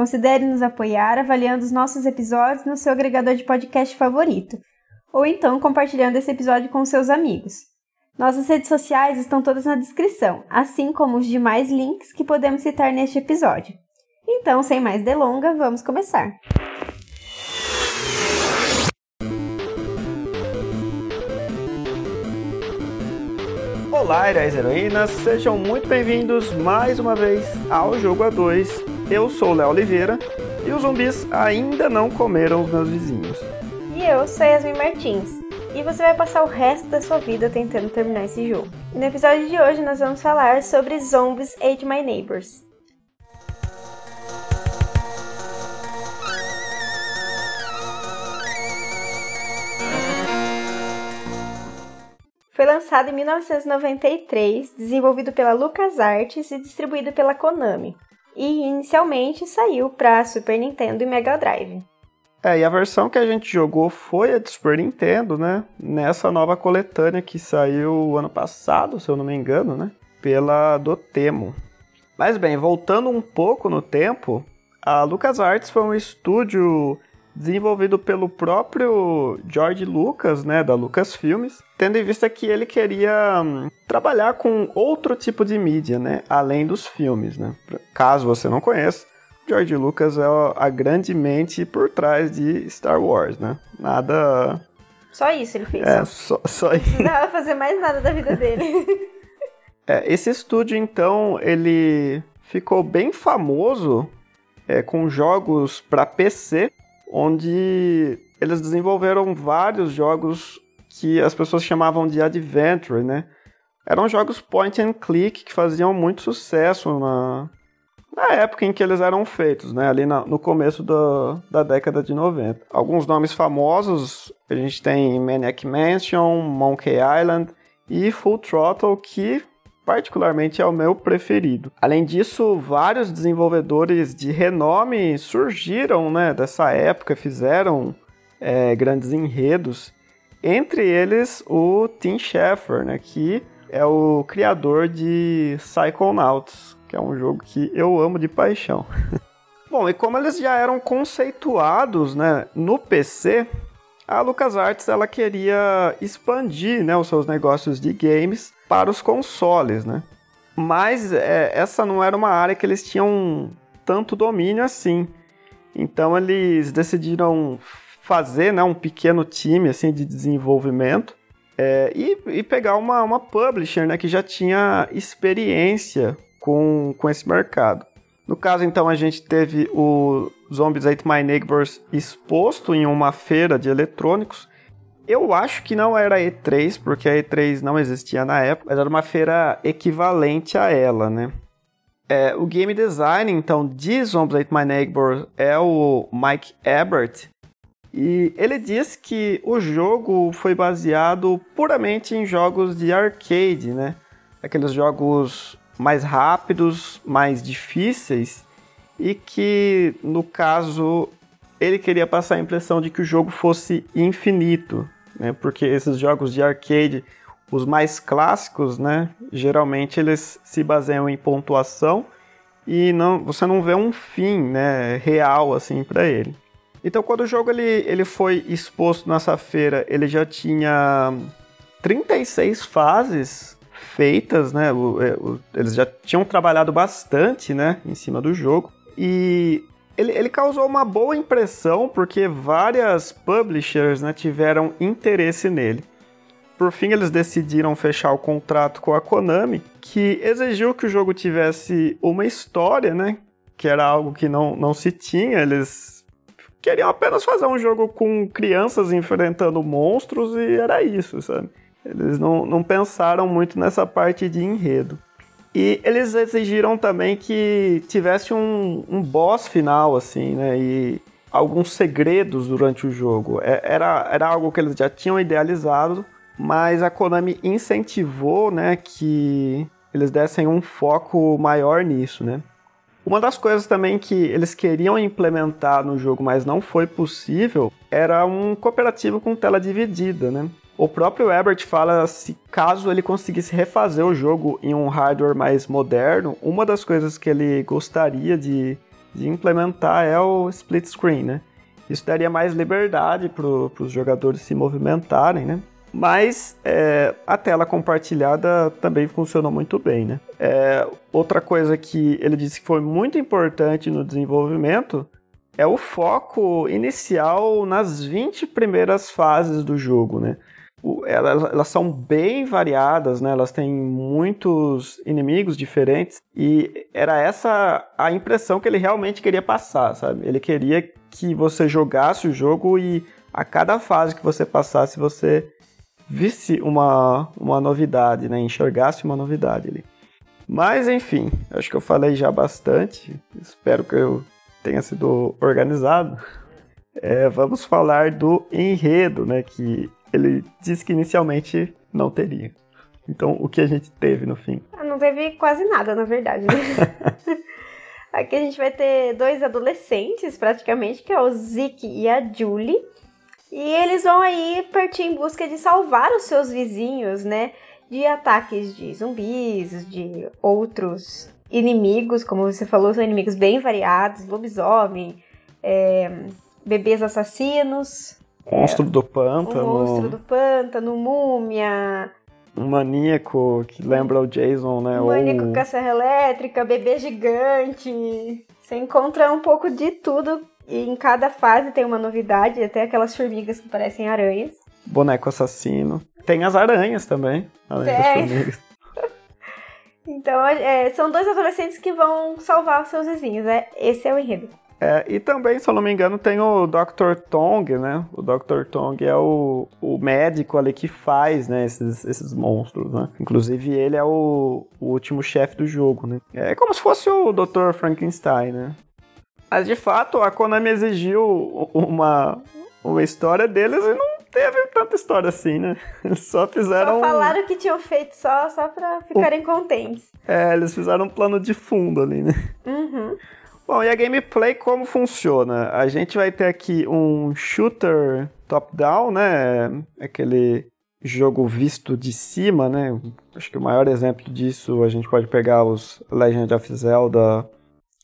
considere nos apoiar avaliando os nossos episódios no seu agregador de podcast favorito, ou então compartilhando esse episódio com seus amigos. Nossas redes sociais estão todas na descrição, assim como os demais links que podemos citar neste episódio. Então, sem mais delongas, vamos começar. Olá, heróis e heroínas, sejam muito bem-vindos mais uma vez ao Jogo A2. Eu sou Léo Oliveira e os zumbis ainda não comeram os meus vizinhos. E eu sou Yasmin Martins. E você vai passar o resto da sua vida tentando terminar esse jogo. E no episódio de hoje nós vamos falar sobre Zombies Ate My Neighbors. Foi lançado em 1993, desenvolvido pela LucasArts e distribuído pela Konami. E inicialmente saiu para Super Nintendo e Mega Drive. É, e a versão que a gente jogou foi a de Super Nintendo, né? Nessa nova coletânea que saiu ano passado, se eu não me engano, né? Pela Dotemo. Mas bem, voltando um pouco no tempo, a LucasArts foi um estúdio desenvolvido pelo próprio George Lucas, né, da Lucasfilmes, tendo em vista que ele queria hum, trabalhar com outro tipo de mídia, né, além dos filmes, né. Caso você não conheça, George Lucas é a grande mente por trás de Star Wars, né. Nada só isso ele fez. É, só, só isso. Não precisava fazer mais nada da vida dele. é, esse estúdio, então, ele ficou bem famoso é, com jogos para PC onde eles desenvolveram vários jogos que as pessoas chamavam de adventure, né? Eram jogos point and click que faziam muito sucesso na, na época em que eles eram feitos, né? Ali na, no começo do, da década de 90. Alguns nomes famosos, a gente tem Maniac Mansion, Monkey Island e Full Throttle, que particularmente é o meu preferido. Além disso, vários desenvolvedores de renome surgiram né, dessa época, fizeram é, grandes enredos. Entre eles, o Tim Schafer, né, que é o criador de Psychonauts, que é um jogo que eu amo de paixão. Bom, e como eles já eram conceituados né, no PC, a LucasArts ela queria expandir né, os seus negócios de games para os consoles, né? Mas é, essa não era uma área que eles tinham tanto domínio assim. Então eles decidiram fazer né, um pequeno time assim de desenvolvimento é, e, e, pegar uma, uma publisher né, que já tinha experiência com, com esse mercado. No caso, então, a gente teve o Zombies Ate My Neighbors exposto em uma feira de eletrônicos. Eu acho que não era E3, porque a E3 não existia na época, mas era uma feira equivalente a ela, né? É, o game design, então, de Zombies Ate My Neighbors é o Mike Ebert. E ele diz que o jogo foi baseado puramente em jogos de arcade, né? Aqueles jogos mais rápidos, mais difíceis e que, no caso, ele queria passar a impressão de que o jogo fosse infinito, né? Porque esses jogos de arcade, os mais clássicos, né? Geralmente eles se baseiam em pontuação e não, você não vê um fim, né? Real assim para ele. Então, quando o jogo ele, ele foi exposto nessa feira, ele já tinha 36 fases feitas, né? O, é, o, eles já tinham trabalhado bastante, né, em cima do jogo. E ele, ele, causou uma boa impressão porque várias publishers né, tiveram interesse nele. Por fim, eles decidiram fechar o contrato com a Konami, que exigiu que o jogo tivesse uma história, né? Que era algo que não, não se tinha. Eles queriam apenas fazer um jogo com crianças enfrentando monstros e era isso, sabe? Eles não, não pensaram muito nessa parte de enredo. E eles exigiram também que tivesse um, um boss final, assim, né? E, alguns segredos durante o jogo. É, era, era algo que eles já tinham idealizado, mas a Konami incentivou, né, que eles dessem um foco maior nisso, né? Uma das coisas também que eles queriam implementar no jogo, mas não foi possível, era um cooperativo com tela dividida, né? O próprio Ebert fala se caso ele conseguisse refazer o jogo em um hardware mais moderno, uma das coisas que ele gostaria de, de implementar é o split screen, né? Isso daria mais liberdade para os jogadores se movimentarem, né? Mas é, a tela compartilhada também funcionou muito bem, né? É, outra coisa que ele disse que foi muito importante no desenvolvimento é o foco inicial nas 20 primeiras fases do jogo, né? Elas, elas, são bem variadas, né? Elas têm muitos inimigos diferentes e era essa a impressão que ele realmente queria passar, sabe? Ele queria que você jogasse o jogo e a cada fase que você passasse você visse uma, uma novidade, né? Enxergasse uma novidade ali. Mas enfim, acho que eu falei já bastante. Espero que eu tenha sido organizado. É, vamos falar do enredo, né? Que ele disse que inicialmente não teria. Então, o que a gente teve no fim? Ah, não teve quase nada, na verdade. Né? Aqui a gente vai ter dois adolescentes, praticamente, que é o Zeke e a Julie. E eles vão aí partir em busca de salvar os seus vizinhos, né? De ataques de zumbis, de outros inimigos, como você falou, são inimigos bem variados, lobisomem, é, bebês assassinos. Monstro é, do pântano. Um monstro do pântano, múmia. Um maníaco que lembra o Jason, né? Um maníaco com a serra elétrica, bebê gigante. Você encontra um pouco de tudo e em cada fase tem uma novidade, até aquelas formigas que parecem aranhas. Boneco assassino. Tem as aranhas também, além tem. das formigas. então, é, são dois adolescentes que vão salvar os seus vizinhos, né? Esse é o enredo. É, e também, se eu não me engano, tem o Dr. Tong, né? O Dr. Tong é o, o médico ali que faz, né, esses, esses monstros, né? Inclusive, ele é o, o último chefe do jogo, né? É como se fosse o Dr. Frankenstein, né? Mas de fato, a Konami exigiu uma, uma história deles e não teve tanta história assim, né? Eles só fizeram. Só falaram que tinham feito só, só pra ficarem contentes. É, eles fizeram um plano de fundo ali, né? Uhum. Bom, e a gameplay como funciona? A gente vai ter aqui um shooter top-down, né? Aquele jogo visto de cima, né? Acho que o maior exemplo disso a gente pode pegar os Legend of Zelda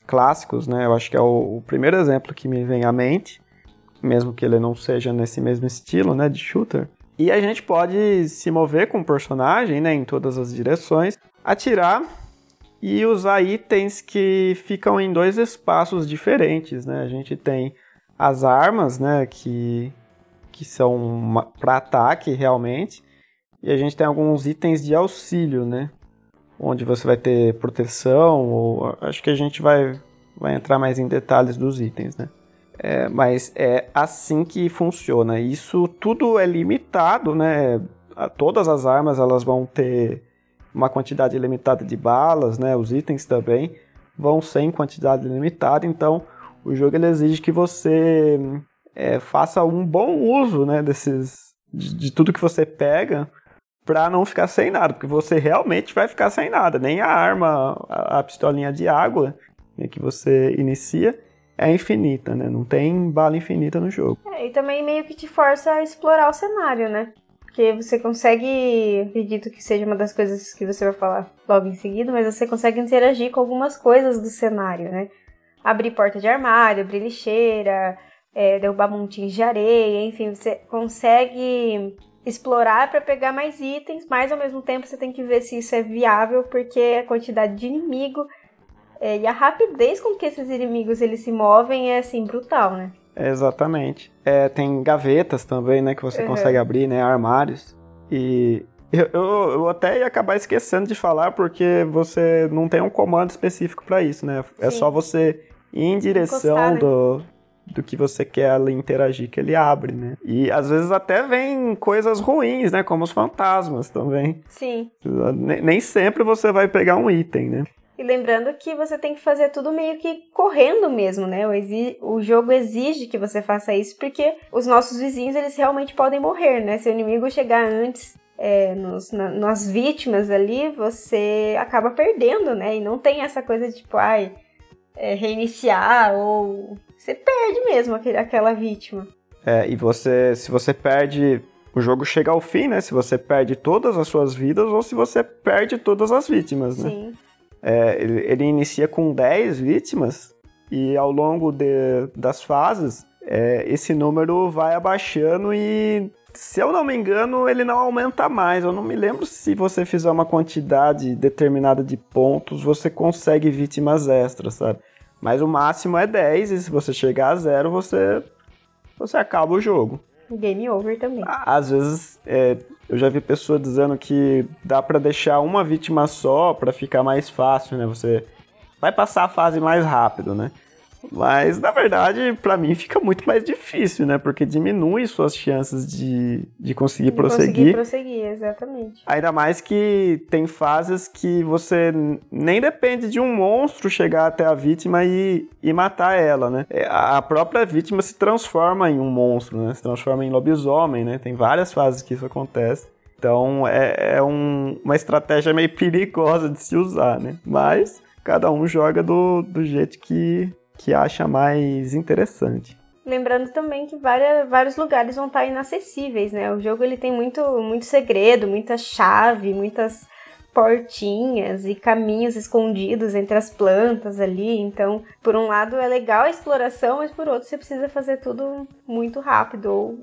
clássicos, né? Eu acho que é o, o, primeiro exemplo que me vem à mente, mesmo que ele não seja nesse mesmo estilo, né, de shooter. E a gente pode se mover com o personagem, né, em todas as direções, atirar e usar itens que ficam em dois espaços diferentes, né? A gente tem as armas, né, que que são para ataque realmente, e a gente tem alguns itens de auxílio, né? onde você vai ter proteção, ou acho que a gente vai, vai entrar mais em detalhes dos itens, né? É, mas é assim que funciona. Isso tudo é limitado, né? Todas as armas elas vão ter uma quantidade limitada de balas, né? Os itens também vão ser em quantidade limitada, então o jogo ele exige que você é, faça um bom uso, né? Desses de, de tudo que você pega para não ficar sem nada, porque você realmente vai ficar sem nada. Nem a arma, a, a pistolinha de água né, que você inicia é infinita, né? Não tem bala infinita no jogo. É, e também meio que te força a explorar o cenário, né? Porque você consegue, acredito que seja uma das coisas que você vai falar logo em seguida, mas você consegue interagir com algumas coisas do cenário, né? Abrir porta de armário, abrir lixeira, é, derrubar montinhos de areia, enfim, você consegue explorar para pegar mais itens, mas ao mesmo tempo você tem que ver se isso é viável, porque a quantidade de inimigo é, e a rapidez com que esses inimigos eles se movem é assim brutal, né? Exatamente. É, tem gavetas também, né, que você uhum. consegue abrir, né, armários. E eu, eu, eu, até ia acabar esquecendo de falar porque você não tem um comando específico para isso, né? É Sim. só você ir em direção Encostar, né? do, do que você quer ali interagir, que ele abre, né? E às vezes até vem coisas ruins, né? Como os fantasmas também. Sim. Nem sempre você vai pegar um item, né? E lembrando que você tem que fazer tudo meio que correndo mesmo, né? O, o jogo exige que você faça isso porque os nossos vizinhos eles realmente podem morrer, né? Se o inimigo chegar antes é, nos, na, nas vítimas ali, você acaba perdendo, né? E não tem essa coisa de tipo, ai, é, reiniciar ou você perde mesmo aquele, aquela vítima. É, e você, se você perde, o jogo chega ao fim, né? Se você perde todas as suas vidas ou se você perde todas as vítimas, né? Sim. É, ele, inicia com 10 vítimas e ao longo de, das fases é, esse número vai abaixando e, se eu não me engano, ele não aumenta mais. Eu não me lembro se você fizer uma quantidade determinada de pontos, você consegue vítimas extras, sabe? Mas o máximo é 10 e se você chegar a zero, você, você acaba o jogo. Game over também. Às vezes, é, eu já vi pessoa dizendo que dá para deixar uma vítima só para ficar mais fácil, né? Você vai passar a fase mais rápido, né? Mas, na verdade, para mim fica muito mais difícil, né? Porque diminui suas chances de, de conseguir de prosseguir. Conseguir prosseguir, exatamente. Ainda mais que tem fases que você nem depende de um monstro chegar até a vítima e, e matar ela, né? É, a própria vítima se transforma em um monstro, né? Se transforma em lobisomem, né? Tem várias fases que isso acontece. Então é, é um, uma estratégia meio perigosa de se usar, né? Mas cada um joga do, do jeito que, que acha mais interessante. Lembrando também que várias, vários lugares vão estar inacessíveis, né? O jogo ele tem muito, muito segredo, muita chave, muitas portinhas e caminhos escondidos entre as plantas ali. Então, por um lado é legal a exploração, mas por outro você precisa fazer tudo muito rápido. Ou...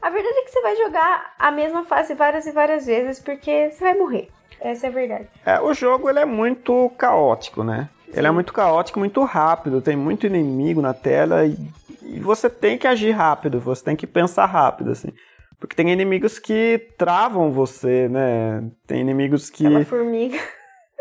A verdade é que você vai jogar a mesma fase várias e várias vezes porque você vai morrer. Essa é a verdade. É, o jogo ele é muito caótico, né? Ele é muito caótico, muito rápido, tem muito inimigo na tela e, e, você tem que agir rápido, você tem que pensar rápido, assim. Porque tem inimigos que travam você, né? Tem inimigos que. Aquela formiga.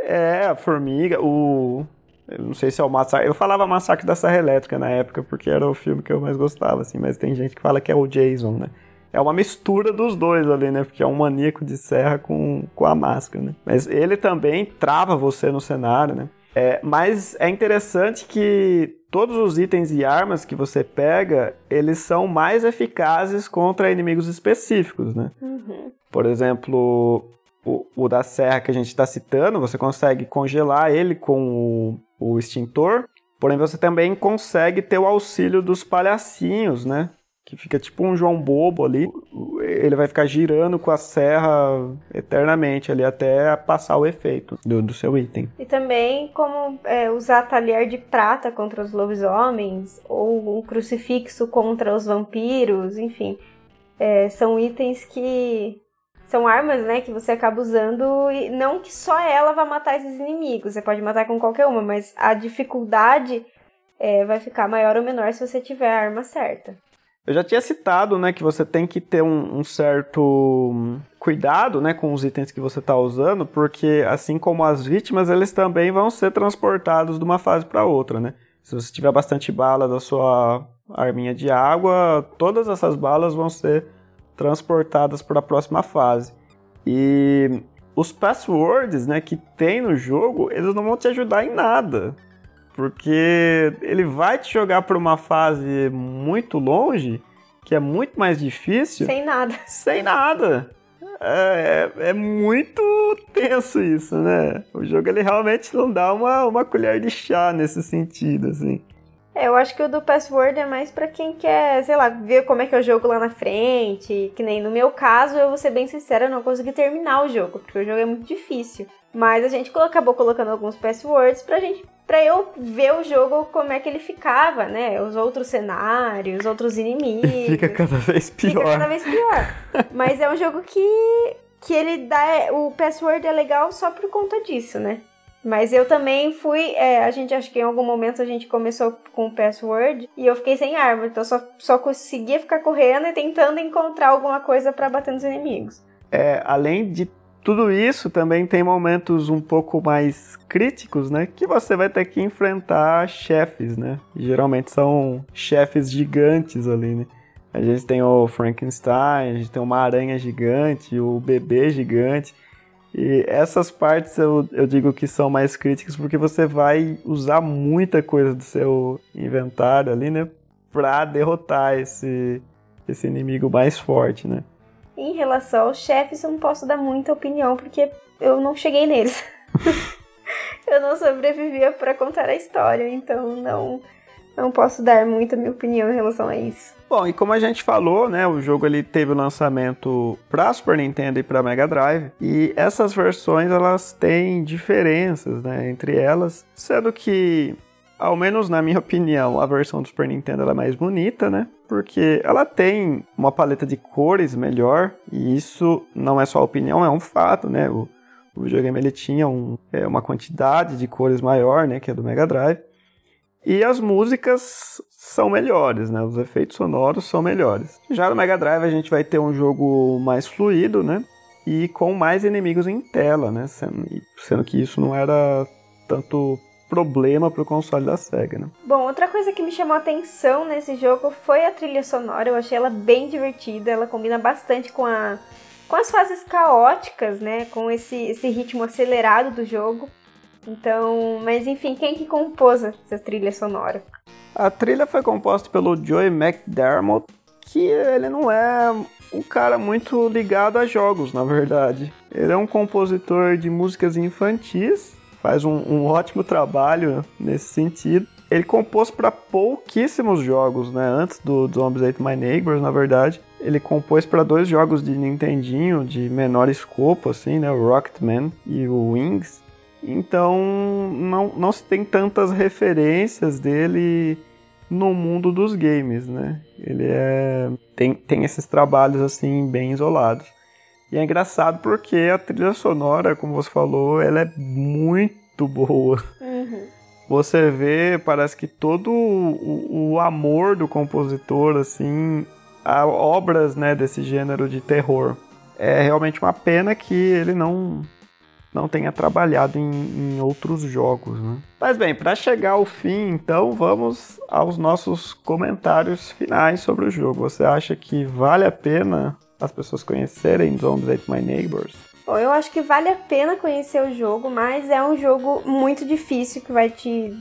É, a formiga, o. Eu não sei se é o Massacre. Eu falava Massacre da Serra Elétrica na época, porque era o filme que eu mais gostava, assim, mas tem gente que fala que é o Jason, né? é uma mistura dos dois ali, né? Porque é um maníaco de serra com, com a máscara, né? Mas ele também trava você no cenário, né? É, mas é interessante que todos os itens e armas que você pega, eles são mais eficazes contra inimigos específicos, né? Uhum. Por exemplo, o, o, da serra que a gente está citando, você consegue congelar ele com o, o extintor, porém você também consegue ter o auxílio dos palhacinhos, né? Que fica tipo um João Bobo ali. Ele vai ficar girando com a serra eternamente ali até passar o efeito do, do seu item. E também como é, usar talher de prata contra os lobisomens ou um crucifixo contra os vampiros, enfim. É, são itens que são armas, né, que você acaba usando e não que só ela vai matar esses inimigos. Você pode matar com qualquer uma, mas a dificuldade é, vai ficar maior ou menor se você tiver a arma certa. Eu já tinha citado, né, que você tem que ter um, um certo cuidado, né, com os itens que você está usando, porque assim como as vítimas, eles também vão ser transportados de uma fase para outra, né? Se você tiver bastante bala da sua arminha de água, todas essas balas vão ser transportadas para a próxima fase. E os passwords, né, que tem no jogo, eles não vão te ajudar em nada. Porque ele vai te jogar para uma fase muito longe, que é muito mais difícil. Sem nada. Sem nada. É, é, é, muito tenso isso, né? O jogo ele realmente não dá uma, uma colher de chá nesse sentido, assim. É, eu acho que o do Password é mais para quem quer, sei lá, ver como é que é o jogo lá na frente. Que nem no meu caso, eu vou ser bem sincera, eu não consegui terminar o jogo, porque o jogo é muito difícil. Mas a gente acabou colocando alguns passwords pra gente para eu ver o jogo como é que ele ficava, né? Os outros cenários, os outros inimigos. Fica cada vez pior. Fica cada vez pior. Mas é um jogo que que ele dá o password é legal só por conta disso, né? Mas eu também fui. É, a gente acho que em algum momento a gente começou com o password e eu fiquei sem arma. Então só, só conseguia ficar correndo e tentando encontrar alguma coisa para bater nos inimigos. É, além de tudo isso também tem momentos um pouco mais críticos, né? Que você vai ter que enfrentar chefes, né? geralmente são chefes gigantes ali, né? A gente tem o Frankenstein, a gente tem uma aranha gigante, o bebê gigante. E essas partes eu, eu digo que são mais críticas porque você vai usar muita coisa do seu inventário ali, né? Pra derrotar esse, esse inimigo mais forte, né? Em relação aos chefes, eu não posso dar muita opinião porque eu não cheguei neles. eu não sobrevivia para contar a história, então não não posso dar muita minha opinião em relação a isso. Bom, e como a gente falou, né, o jogo ele teve o lançamento para Super Nintendo e para Mega Drive, e essas versões elas têm diferenças, né, entre elas, sendo que ao menos na minha opinião, a versão do Super Nintendo é mais bonita, né? Porque ela tem uma paleta de cores melhor, e isso não é só opinião, é um fato, né? O, o videogame ele tinha um, é, uma quantidade de cores maior, né? Que é do Mega Drive. E as músicas são melhores, né? Os efeitos sonoros são melhores. Já no Mega Drive a gente vai ter um jogo mais fluido, né? E com mais inimigos em tela, né? Sendo, sendo que isso não era tanto problema pro console da SEGA, né? Bom, outra coisa que me chamou a atenção nesse jogo foi a trilha sonora. Eu achei ela bem divertida, ela combina bastante com a com as fases caóticas, né? Com esse, esse ritmo acelerado do jogo. Então, mas enfim, quem que compôs essa trilha sonora? A trilha foi composta pelo Joey McDermott, que ele não é um cara muito ligado a jogos, na verdade. Ele é um compositor de músicas infantis, faz um, um ótimo trabalho nesse sentido. Ele compôs para pouquíssimos jogos, né? Antes do, Zombies Ate My Neighbors, na verdade. Ele compôs para dois jogos de Nintendinho de menor escopo, assim, né? O Rocketman e o Wings. Então não, não se tem tantas referências dele no mundo dos games, né? Ele é tem, tem esses trabalhos assim bem isolados. E é engraçado porque a trilha sonora, como você falou, ela é muito boa. Uhum. Você vê, parece que todo o, o, amor do compositor, assim, a obras, né, desse gênero de terror. É realmente uma pena que ele não não tenha trabalhado em, em outros jogos. Né? Mas bem, para chegar ao fim, então vamos aos nossos comentários finais sobre o jogo. Você acha que vale a pena as pessoas conhecerem Zombies Ate My Neighbors? Bom, eu acho que vale a pena conhecer o jogo, mas é um jogo muito difícil que vai te,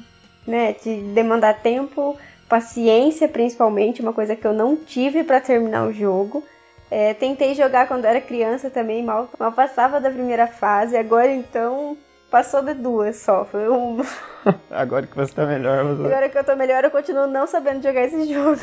né, te demandar tempo, paciência principalmente, uma coisa que eu não tive para terminar o jogo. É, tentei jogar quando era criança também, mal, mal passava da primeira fase, agora então passou de duas só. Foi um... agora que você tá melhor. Você... Agora que eu tô melhor, eu continuo não sabendo jogar esse jogo.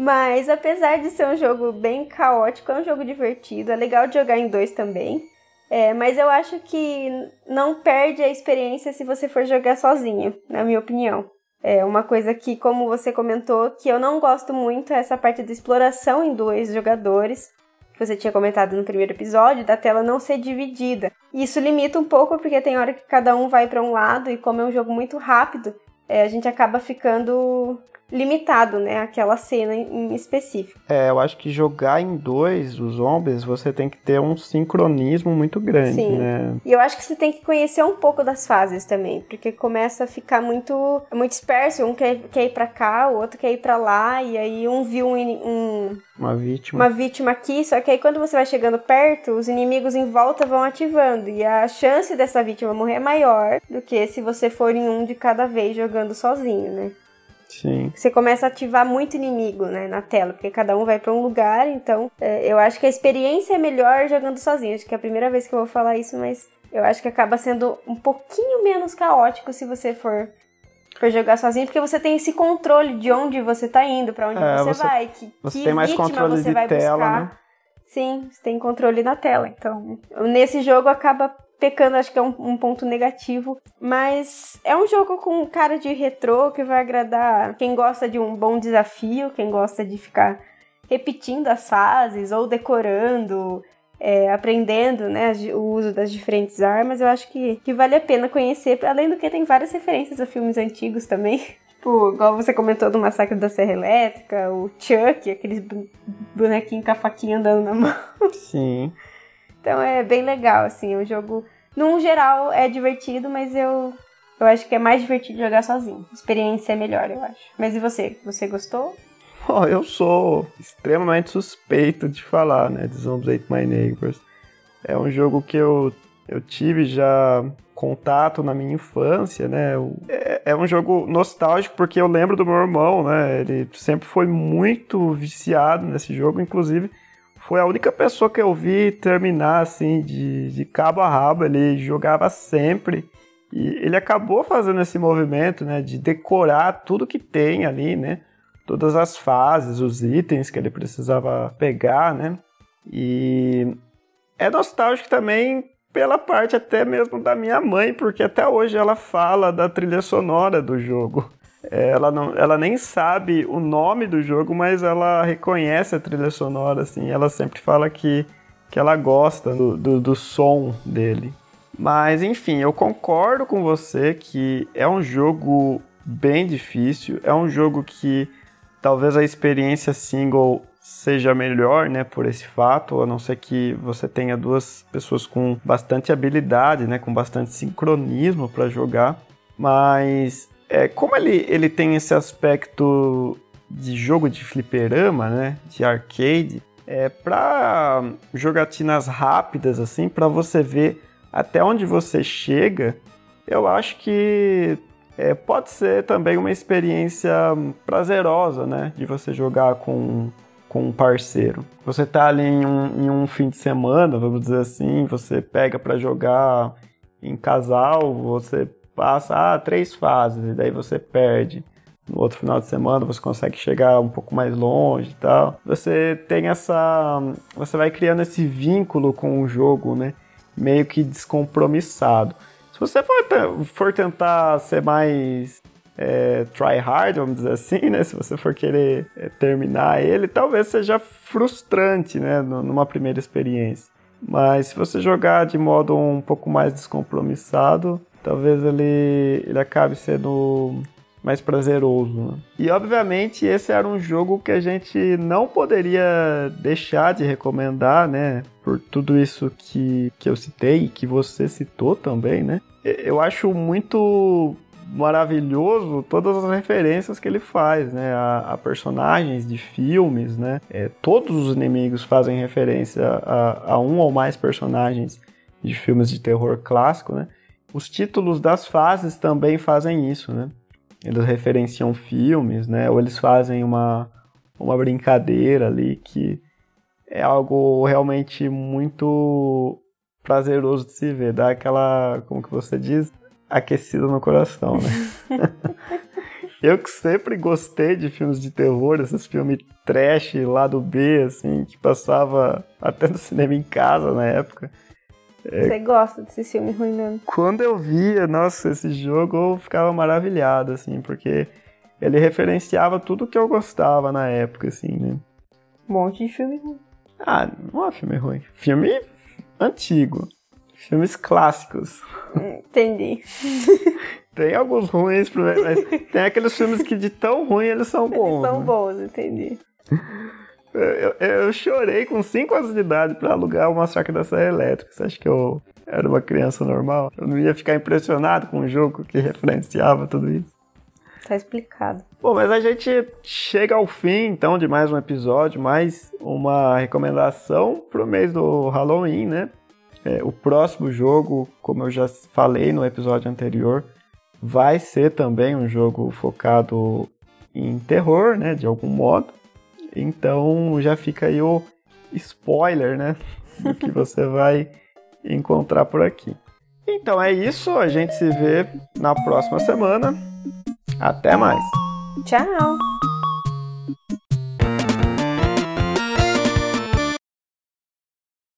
Mas apesar de ser um jogo bem caótico, é um jogo divertido, é legal de jogar em dois também. É, mas eu acho que não perde a experiência se você for jogar sozinho, na minha opinião. É uma coisa que, como você comentou, que eu não gosto muito é essa parte da exploração em dois jogadores. Que você tinha comentado no primeiro episódio, da tela não ser dividida. Isso limita um pouco, porque tem hora que cada um vai para um lado, e como é um jogo muito rápido, é, a gente acaba ficando limitado, né? Aquela cena em específico. É, eu acho que jogar em dois os zombies, você tem que ter um sincronismo muito grande, Sim. né? E eu acho que você tem que conhecer um pouco das fases também, porque começa a ficar muito, muito disperso. Um quer, quer ir pra cá, o outro quer ir pra lá, e aí um viu um, um uma vítima. Uma vítima aqui, só que aí quando você vai chegando perto, os inimigos em volta vão ativando. E a chance dessa vítima morrer é maior do que se você for em um de cada vez jogando sozinho, né? Sim. Você começa a ativar muito inimigo, né, na tela, porque cada um vai para um lugar, então é, eu acho que a experiência é melhor jogando sozinho. Acho que é a primeira vez que eu vou falar isso, mas eu acho que acaba sendo um pouquinho menos caótico se você for for jogar sozinho, porque você tem esse controle de onde você tá indo, para onde é, você, você, vai, que, você que tem mais controle você de vai tela, buscar. Né? Sim, você tem controle na tela. Então, nesse jogo acaba pecando, acho que é um, um, ponto negativo. Mas é um jogo com cara de retrô que vai agradar quem gosta de um bom desafio, quem gosta de ficar repetindo as fases ou decorando. É, aprendendo né, o uso das diferentes armas, eu acho que, que vale a pena conhecer, além do que tem várias referências a filmes antigos também. Tipo, igual você comentou do Massacre da Serra Elétrica, o Chuck, aqueles bonequinhos com a faquinha andando na mão. Sim. Então é bem legal, assim, o jogo, num geral, é divertido, mas eu, eu acho que é mais divertido jogar sozinho. A experiência é melhor, eu acho. Mas e você? Você gostou? Oh, eu sou extremamente suspeito de falar, né, de Zombies Ate My Neighbors. É um jogo que eu, eu tive já contato na minha infância, né? É, é, um jogo nostálgico porque eu lembro do meu irmão, né? Ele sempre foi muito viciado nesse jogo, inclusive foi a única pessoa que eu vi terminar assim de, de cabo a rabo. Ele jogava sempre e ele acabou fazendo esse movimento, né? De decorar tudo que tem ali, né? Todas as fases, os itens que ele precisava pegar, né? E é nostálgico também pela parte até mesmo da minha mãe, porque até hoje ela fala da trilha sonora do jogo. Ela, não, ela nem sabe o nome do jogo, mas ela reconhece a trilha sonora, assim. Ela sempre fala que, que ela gosta do, do, do som dele. Mas, enfim, eu concordo com você que é um jogo bem difícil. É um jogo que talvez a experiência single seja melhor, né, por esse fato, a não ser que você tenha duas pessoas com bastante habilidade, né, com bastante sincronismo para jogar. Mas é, como ele, ele tem esse aspecto de jogo de fliperama, né, de arcade, é para jogatinas rápidas assim, para você ver até onde você chega, eu acho que é, pode ser também uma experiência prazerosa, né, de você jogar com com um parceiro. Você tá ali em um, em um fim de semana, vamos dizer assim, você pega para jogar em casal, você passa ah, três fases e daí você perde. No outro final de semana você consegue chegar um pouco mais longe e tal. Você tem essa. Você vai criando esse vínculo com o jogo, né? Meio que descompromissado. Se você for, for tentar ser mais é, try hard, vamos dizer assim, né? Se você for querer é, terminar ele, talvez seja frustrante, né? Numa primeira experiência. Mas se você jogar de modo um pouco mais descompromissado, talvez ele, ele acabe sendo mais prazeroso. Né? E obviamente esse era um jogo que a gente não poderia deixar de recomendar, né? Por tudo isso que, que eu citei e que você citou também, né? Eu acho muito maravilhoso todas as referências que ele faz, né? A, a personagens de filmes, né? É, todos os inimigos fazem referência a, a um ou mais personagens de filmes de terror clássico, né? Os títulos das fases também fazem isso, né? Eles referenciam filmes, né? Ou eles fazem uma, uma brincadeira ali que é algo realmente muito prazeroso de se ver, dá aquela, como que você diz, aquecida no coração, né? Eu que sempre gostei de filmes de terror, esses filmes trash lá do B, assim, que passava até no cinema em casa na época. É, Você gosta desse filme ruim mesmo? Quando eu via, nossa, esse jogo, eu ficava maravilhado, assim, porque ele referenciava tudo que eu gostava na época, assim, né? Um monte de filme ruim. Ah, não é filme ruim. Filme antigo. Filmes clássicos. Entendi. Tem alguns ruins, mas tem aqueles filmes que de tão ruim eles são bons. Eles são né? bons, entendi. Eu, eu, chorei com 5 anos de idade para alugar o Massacre da Serra Elétrica. Você acha que eu era uma criança normal? Eu não ia ficar impressionado com um jogo que referenciava tudo isso? Tá explicado. Bom, mas a gente chega ao fim, então, de mais um episódio, mais uma recomendação pro mês do Halloween, né? É, o próximo jogo, como eu já falei no episódio anterior, vai ser também um jogo focado em terror, né? De algum modo. Então já fica aí o spoiler, né? Do que você vai encontrar por aqui. Então é isso, a gente se vê na próxima semana. Até mais. Tchau.